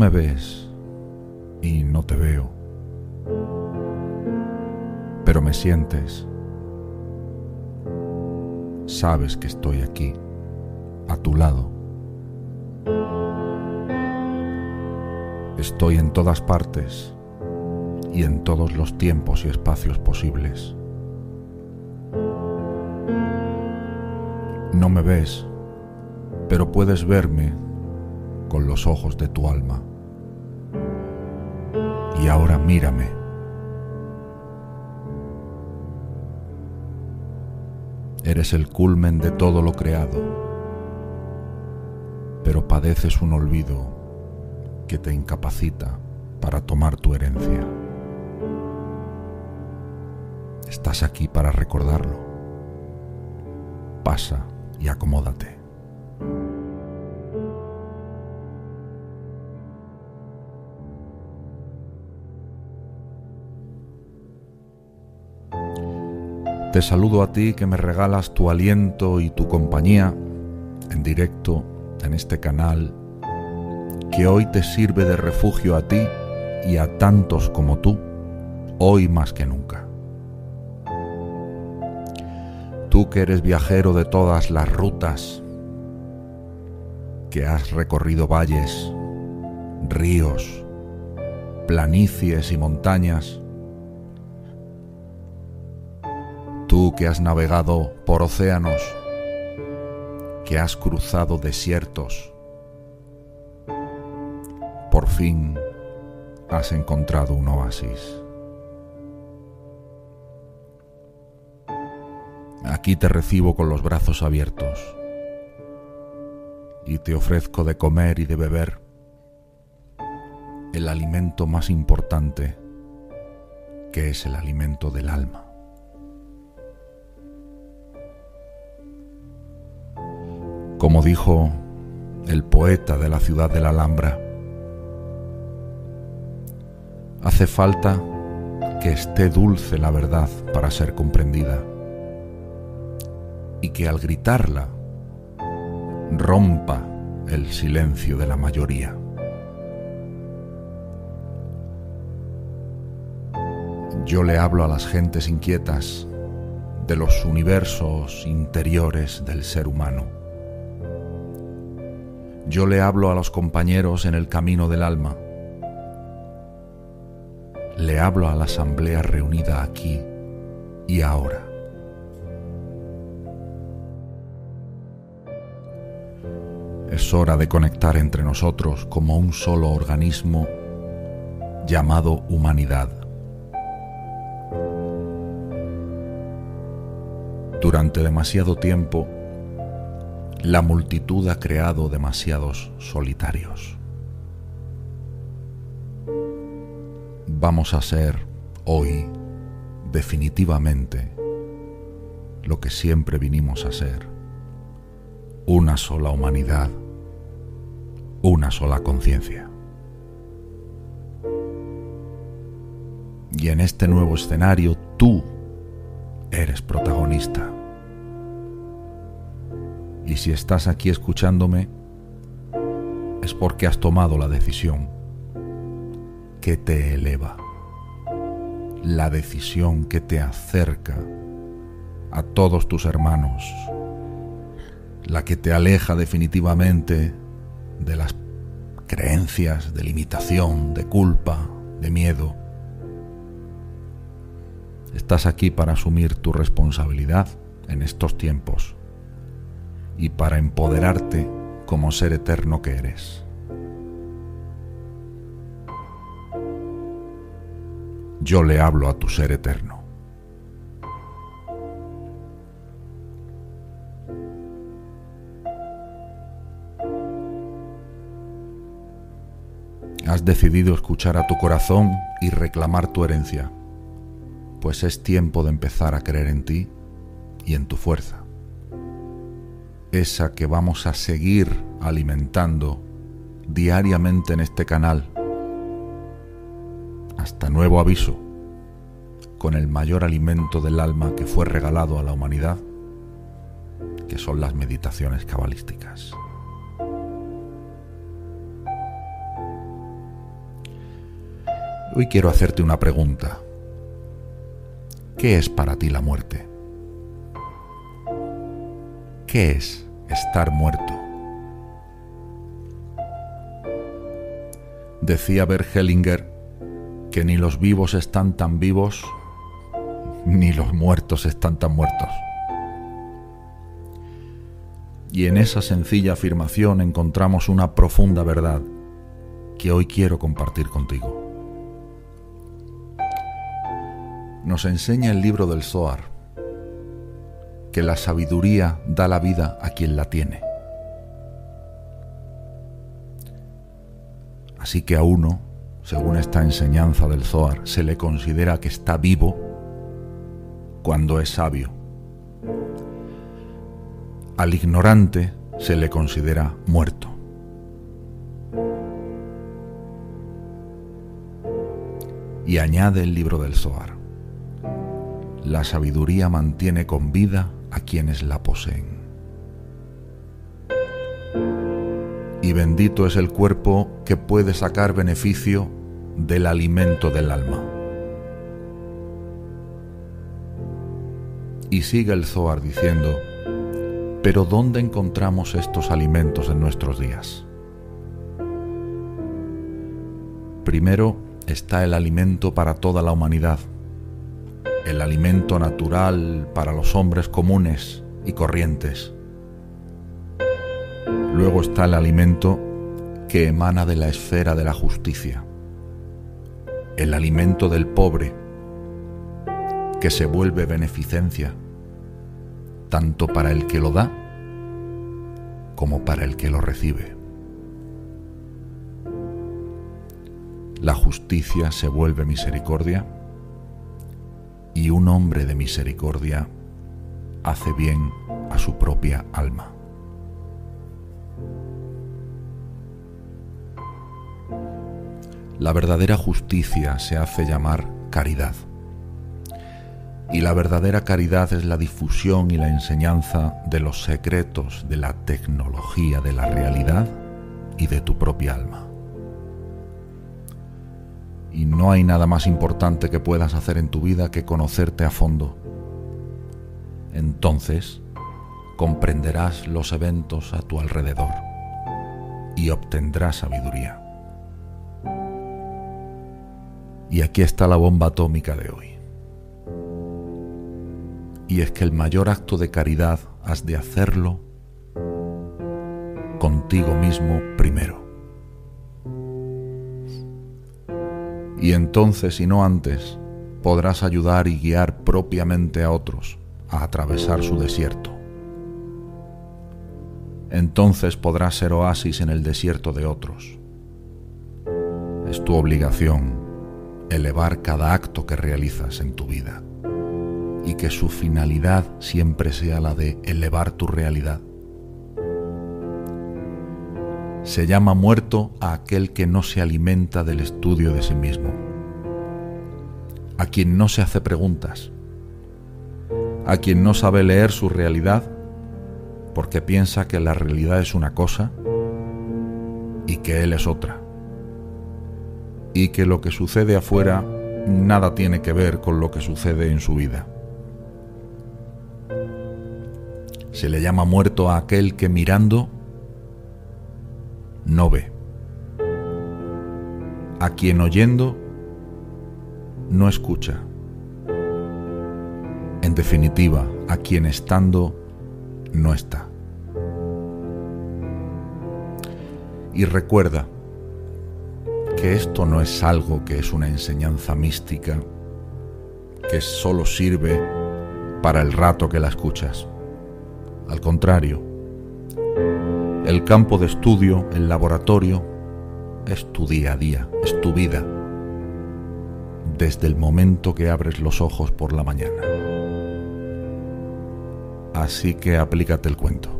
Me ves y no te veo, pero me sientes. Sabes que estoy aquí, a tu lado. Estoy en todas partes y en todos los tiempos y espacios posibles. No me ves, pero puedes verme con los ojos de tu alma. Y ahora mírame. Eres el culmen de todo lo creado, pero padeces un olvido que te incapacita para tomar tu herencia. Estás aquí para recordarlo. Pasa y acomódate. Te saludo a ti que me regalas tu aliento y tu compañía en directo en este canal que hoy te sirve de refugio a ti y a tantos como tú, hoy más que nunca. Tú que eres viajero de todas las rutas, que has recorrido valles, ríos, planicies y montañas, Que has navegado por océanos, que has cruzado desiertos, por fin has encontrado un oasis. Aquí te recibo con los brazos abiertos y te ofrezco de comer y de beber el alimento más importante que es el alimento del alma. Como dijo el poeta de la ciudad de la Alhambra. Hace falta que esté dulce la verdad para ser comprendida y que al gritarla rompa el silencio de la mayoría. Yo le hablo a las gentes inquietas de los universos interiores del ser humano yo le hablo a los compañeros en el camino del alma. Le hablo a la asamblea reunida aquí y ahora. Es hora de conectar entre nosotros como un solo organismo llamado humanidad. Durante demasiado tiempo, la multitud ha creado demasiados solitarios. Vamos a ser hoy definitivamente lo que siempre vinimos a ser. Una sola humanidad, una sola conciencia. Y en este nuevo escenario tú eres protagonista. Y si estás aquí escuchándome, es porque has tomado la decisión que te eleva, la decisión que te acerca a todos tus hermanos, la que te aleja definitivamente de las creencias de limitación, de culpa, de miedo. Estás aquí para asumir tu responsabilidad en estos tiempos y para empoderarte como ser eterno que eres. Yo le hablo a tu ser eterno. Has decidido escuchar a tu corazón y reclamar tu herencia, pues es tiempo de empezar a creer en ti y en tu fuerza esa que vamos a seguir alimentando diariamente en este canal. Hasta nuevo aviso, con el mayor alimento del alma que fue regalado a la humanidad, que son las meditaciones cabalísticas. Hoy quiero hacerte una pregunta. ¿Qué es para ti la muerte? ¿Qué es estar muerto? Decía Bert Hellinger que ni los vivos están tan vivos, ni los muertos están tan muertos. Y en esa sencilla afirmación encontramos una profunda verdad que hoy quiero compartir contigo. Nos enseña el libro del Zohar que la sabiduría da la vida a quien la tiene. Así que a uno, según esta enseñanza del Zohar, se le considera que está vivo cuando es sabio. Al ignorante se le considera muerto. Y añade el libro del Zohar la sabiduría mantiene con vida a quienes la poseen. Y bendito es el cuerpo que puede sacar beneficio del alimento del alma. Y sigue el Zohar diciendo, pero ¿dónde encontramos estos alimentos en nuestros días? Primero está el alimento para toda la humanidad, el alimento natural para los hombres comunes y corrientes. Luego está el alimento que emana de la esfera de la justicia, el alimento del pobre, que se vuelve beneficencia, tanto para el que lo da como para el que lo recibe. La justicia se vuelve misericordia y un hombre de misericordia hace bien a su propia alma. La verdadera justicia se hace llamar caridad. Y la verdadera caridad es la difusión y la enseñanza de los secretos de la tecnología de la realidad y de tu propia alma y no hay nada más importante que puedas hacer en tu vida que conocerte a fondo. Entonces comprenderás los eventos a tu alrededor y obtendrás sabiduría. Y aquí está la bomba atómica de hoy. Y es que el mayor acto de caridad has de hacerlo contigo mismo primero. Y entonces y no antes podrás ayudar y guiar propiamente a otros a atravesar su desierto. Entonces podrás ser oasis en el desierto de otros. Es tu obligación elevar cada acto que realizas en tu vida y que su finalidad siempre sea la de elevar tu realidad. Se llama muerto a aquel que no se alimenta del estudio de sí mismo, a quien no se hace preguntas, a quien no sabe leer su realidad porque piensa que la realidad es una cosa y que él es otra, y que lo que sucede afuera nada tiene que ver con lo que sucede en su vida. Se le llama muerto a aquel que mirando no ve, a quien oyendo no escucha, en definitiva, a quien estando no está. Y recuerda que esto no es algo que es una enseñanza mística que solo sirve para el rato que la escuchas. Al contrario, el campo de estudio, el laboratorio, es tu día a día, es tu vida, desde el momento que abres los ojos por la mañana. Así que aplícate el cuento.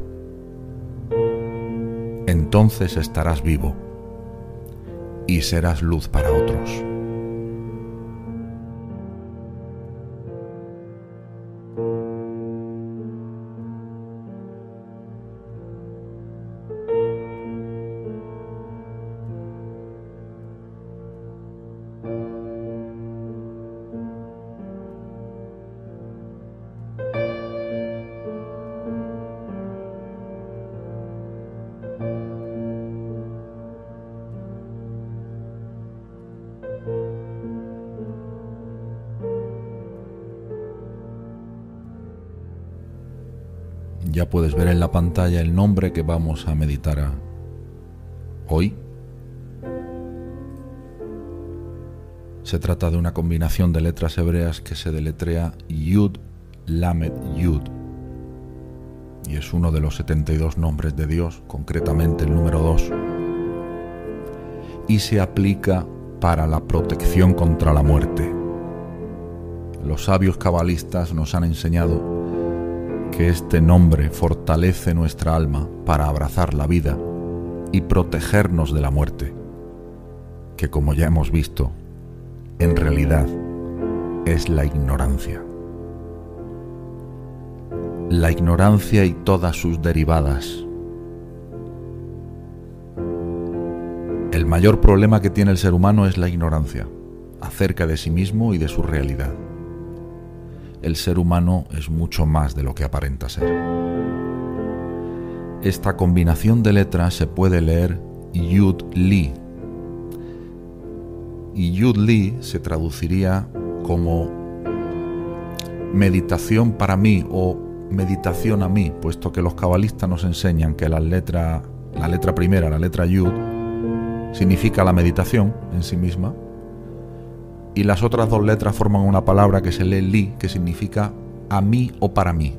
Entonces estarás vivo y serás luz para otros. Ya puedes ver en la pantalla el nombre que vamos a meditar hoy. Se trata de una combinación de letras hebreas que se deletrea Yud Lamed Yud. Y es uno de los 72 nombres de Dios, concretamente el número 2. Y se aplica para la protección contra la muerte. Los sabios cabalistas nos han enseñado que este nombre fortalece nuestra alma para abrazar la vida y protegernos de la muerte, que como ya hemos visto, en realidad es la ignorancia. La ignorancia y todas sus derivadas. El mayor problema que tiene el ser humano es la ignorancia acerca de sí mismo y de su realidad. El ser humano es mucho más de lo que aparenta ser. Esta combinación de letras se puede leer Yud Li y Yud Li se traduciría como meditación para mí o meditación a mí, puesto que los cabalistas nos enseñan que la letra, la letra primera, la letra Yud, significa la meditación en sí misma, y las otras dos letras forman una palabra que se lee Li, que significa a mí o para mí.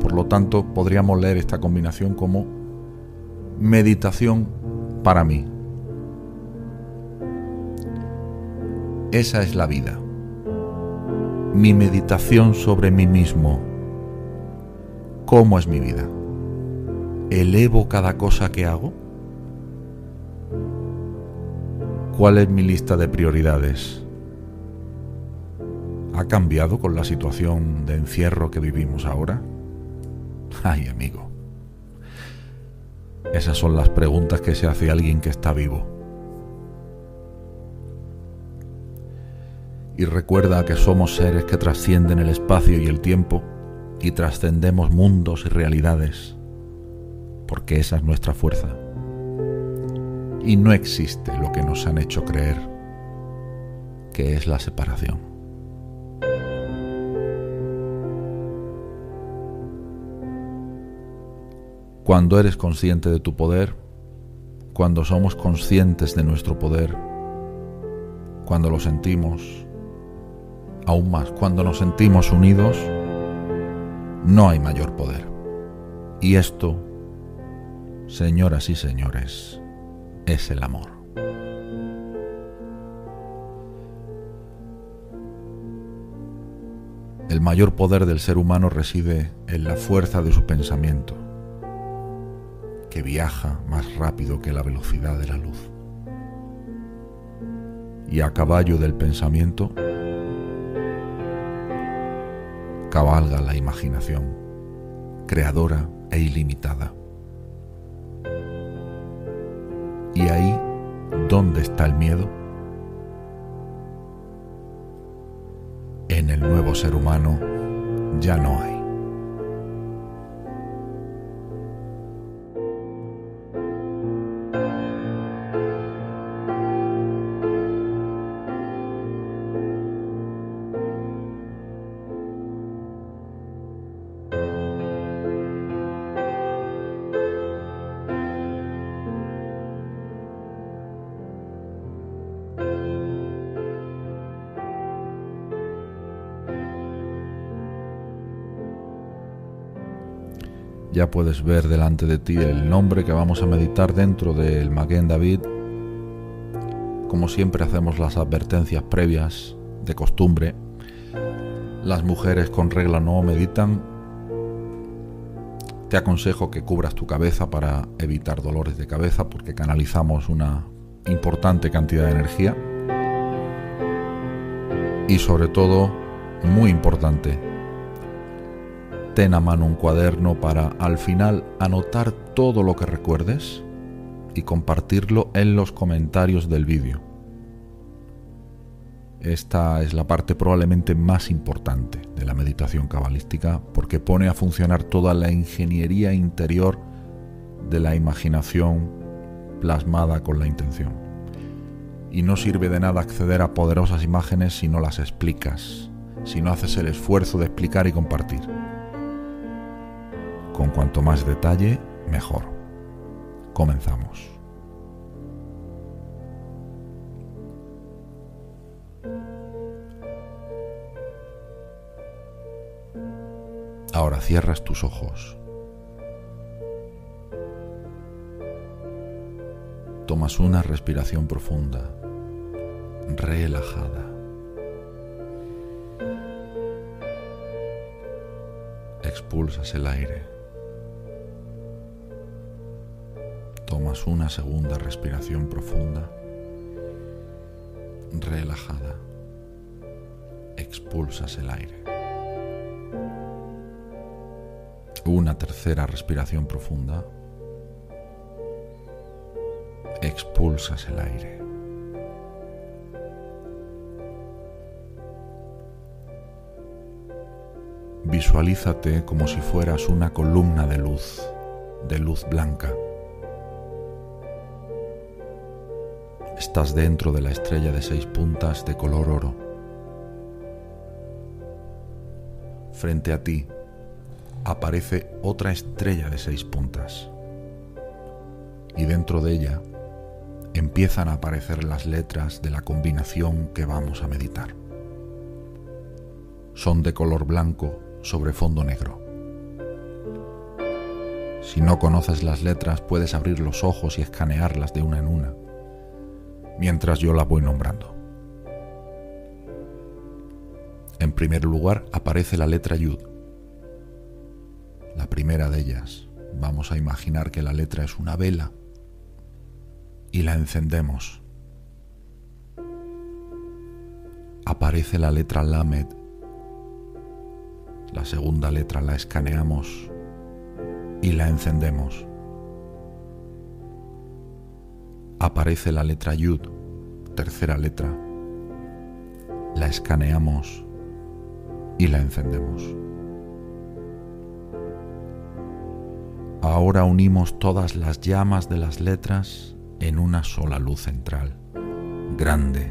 Por lo tanto, podríamos leer esta combinación como meditación para mí. Esa es la vida. Mi meditación sobre mí mismo. ¿Cómo es mi vida? ¿Elevo cada cosa que hago? ¿Cuál es mi lista de prioridades? ¿Ha cambiado con la situación de encierro que vivimos ahora? Ay, amigo. Esas son las preguntas que se hace alguien que está vivo. y recuerda que somos seres que trascienden el espacio y el tiempo y trascendemos mundos y realidades, porque esa es nuestra fuerza. Y no existe lo que nos han hecho creer, que es la separación. Cuando eres consciente de tu poder, cuando somos conscientes de nuestro poder, cuando lo sentimos, aún más cuando nos sentimos unidos, no hay mayor poder. Y esto, señoras y señores, es el amor. El mayor poder del ser humano reside en la fuerza de su pensamiento, que viaja más rápido que la velocidad de la luz. Y a caballo del pensamiento, cabalga la imaginación, creadora e ilimitada. ¿Y ahí dónde está el miedo? En el nuevo ser humano ya no hay. Ya puedes ver delante de ti el nombre que vamos a meditar dentro del Maguen David. Como siempre hacemos las advertencias previas de costumbre. Las mujeres con regla no meditan. Te aconsejo que cubras tu cabeza para evitar dolores de cabeza porque canalizamos una importante cantidad de energía. Y sobre todo, muy importante, ten a mano un cuaderno para al final anotar todo lo que recuerdes y compartirlo en los comentarios del vídeo. Esta es la parte probablemente más importante de la meditación cabalística porque pone a funcionar toda la ingeniería interior de la imaginación plasmada con la intención. Y no sirve de nada acceder a poderosas imágenes si no las explicas, si no haces el esfuerzo de explicar y compartir. Con cuanto más detalle, mejor. Comenzamos. Ahora cierras tus ojos. Tomas una respiración profunda, relajada. Expulsas el aire. Una segunda respiración profunda, relajada. Expulsas el aire. Una tercera respiración profunda. Expulsas el aire. Visualízate como si fueras una columna de luz, de luz blanca. Estás dentro de la estrella de seis puntas de color oro. Frente a ti aparece otra estrella de seis puntas. Y dentro de ella empiezan a aparecer las letras de la combinación que vamos a meditar. Son de color blanco sobre fondo negro. Si no conoces las letras puedes abrir los ojos y escanearlas de una en una, mientras yo las voy nombrando. En primer lugar aparece la letra Yud, la primera de ellas. Vamos a imaginar que la letra es una vela y la encendemos. Aparece la letra Lamed. La segunda letra la escaneamos y la encendemos. Aparece la letra Yud, tercera letra. La escaneamos y la encendemos. Ahora unimos todas las llamas de las letras en una sola luz central, grande.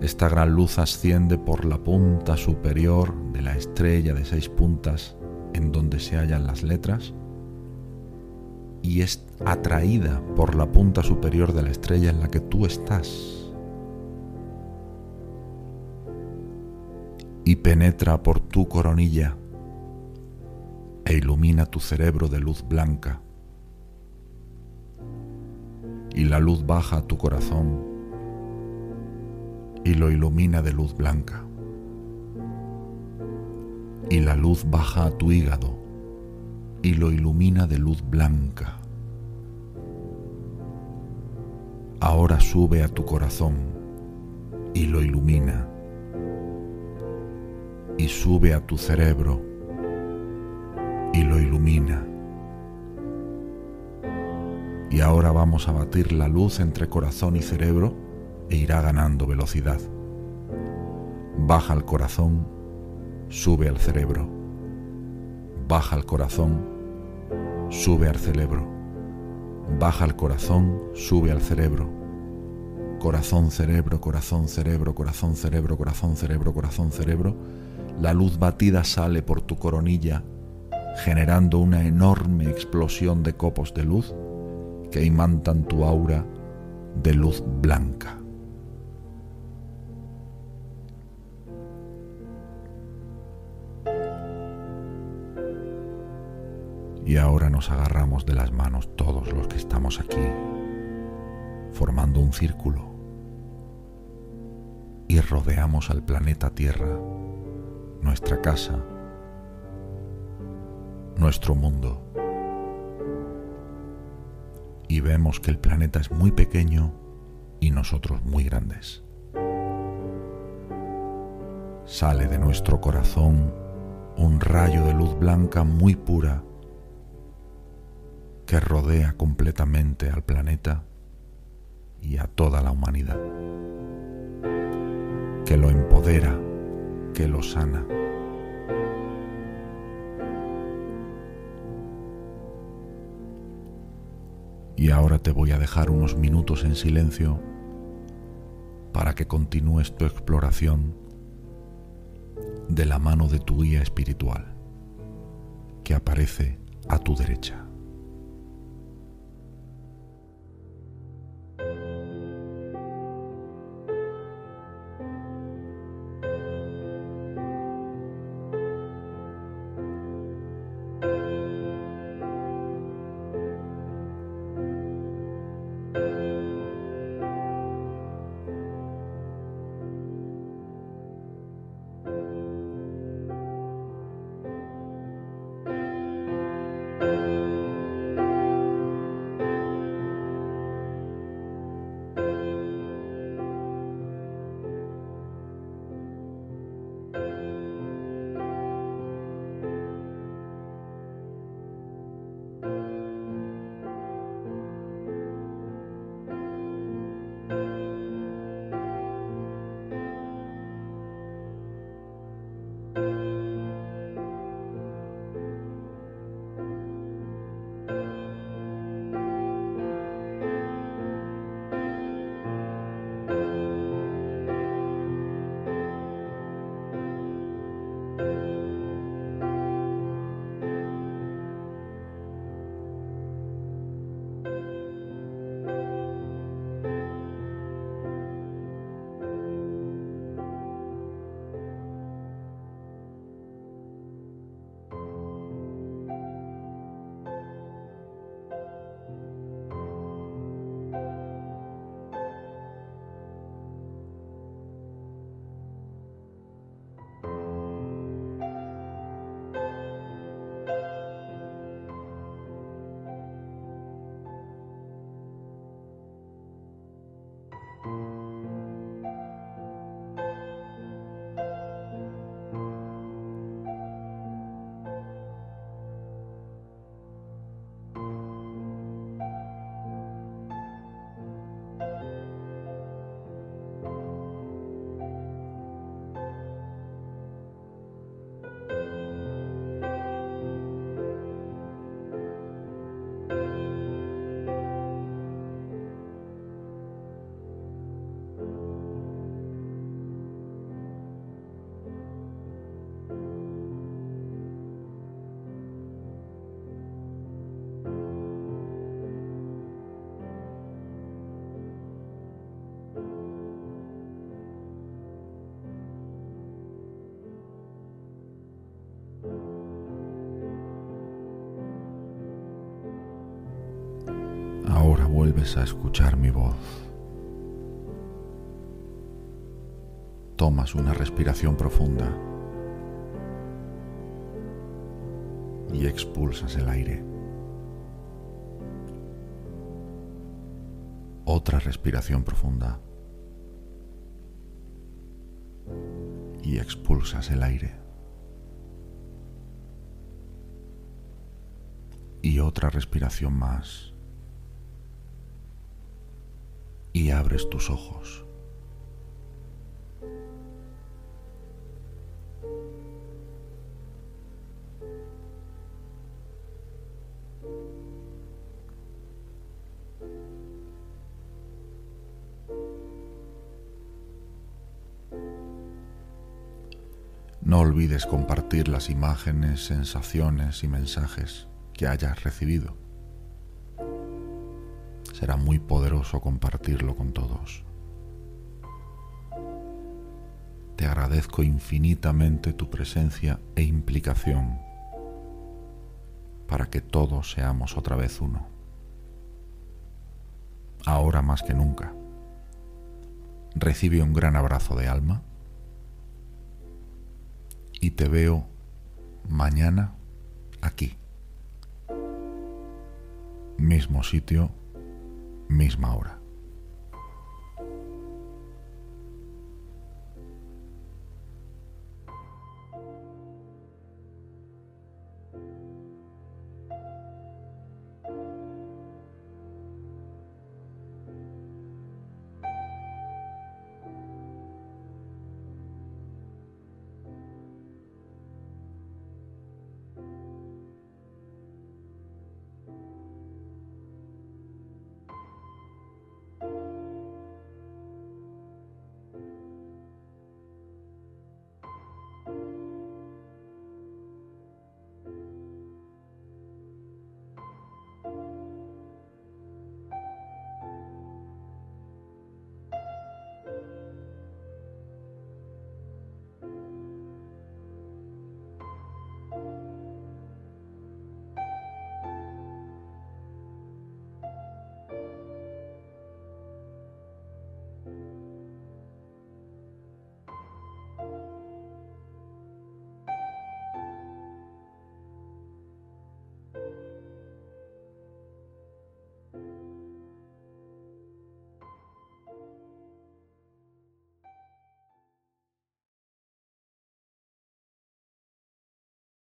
Esta gran luz asciende por la punta superior de la estrella de seis puntas en donde se hallan las letras y es atraída por la punta superior de la estrella en la que tú estás y penetra por tu coronilla e ilumina tu cerebro de luz blanca. Y la luz baja a tu corazón y lo ilumina de luz blanca. Y la luz baja a tu hígado y lo ilumina de luz blanca. Ahora sube a tu corazón y lo ilumina. Y sube a tu cerebro y lo ilumina. Y ahora vamos a batir la luz entre corazón y cerebro e irá ganando velocidad. Baja al corazón, sube al cerebro. Baja al corazón, sube al cerebro. Baja al corazón, sube al cerebro. Corazón, cerebro, corazón, cerebro, corazón, cerebro, corazón, cerebro, corazón, cerebro. La luz batida sale por tu coronilla generando una enorme explosión de copos de luz que imantan tu aura de luz blanca. Y ahora nos agarramos de las manos todos los que estamos aquí, formando un círculo, y rodeamos al planeta Tierra, nuestra casa, nuestro mundo y vemos que el planeta es muy pequeño y nosotros muy grandes. Sale de nuestro corazón un rayo de luz blanca muy pura que rodea completamente al planeta y a toda la humanidad, que lo empodera, que lo sana. Y ahora te voy a dejar unos minutos en silencio para que continúes tu exploración de la mano de tu guía espiritual que aparece a tu derecha. Ahora vuelves a escuchar mi voz. Tomas una respiración profunda y expulsas el aire. Otra respiración profunda y expulsas el aire. Y otra respiración más. Y abres tus ojos. No olvides compartir las imágenes, sensaciones y mensajes que hayas recibido será muy poderoso compartirlo con todos. Te agradezco infinitamente tu presencia e implicación para que todos seamos otra vez uno. Ahora más que nunca, recibe un gran abrazo de alma y te veo mañana aquí. Mismo sitio misma hora.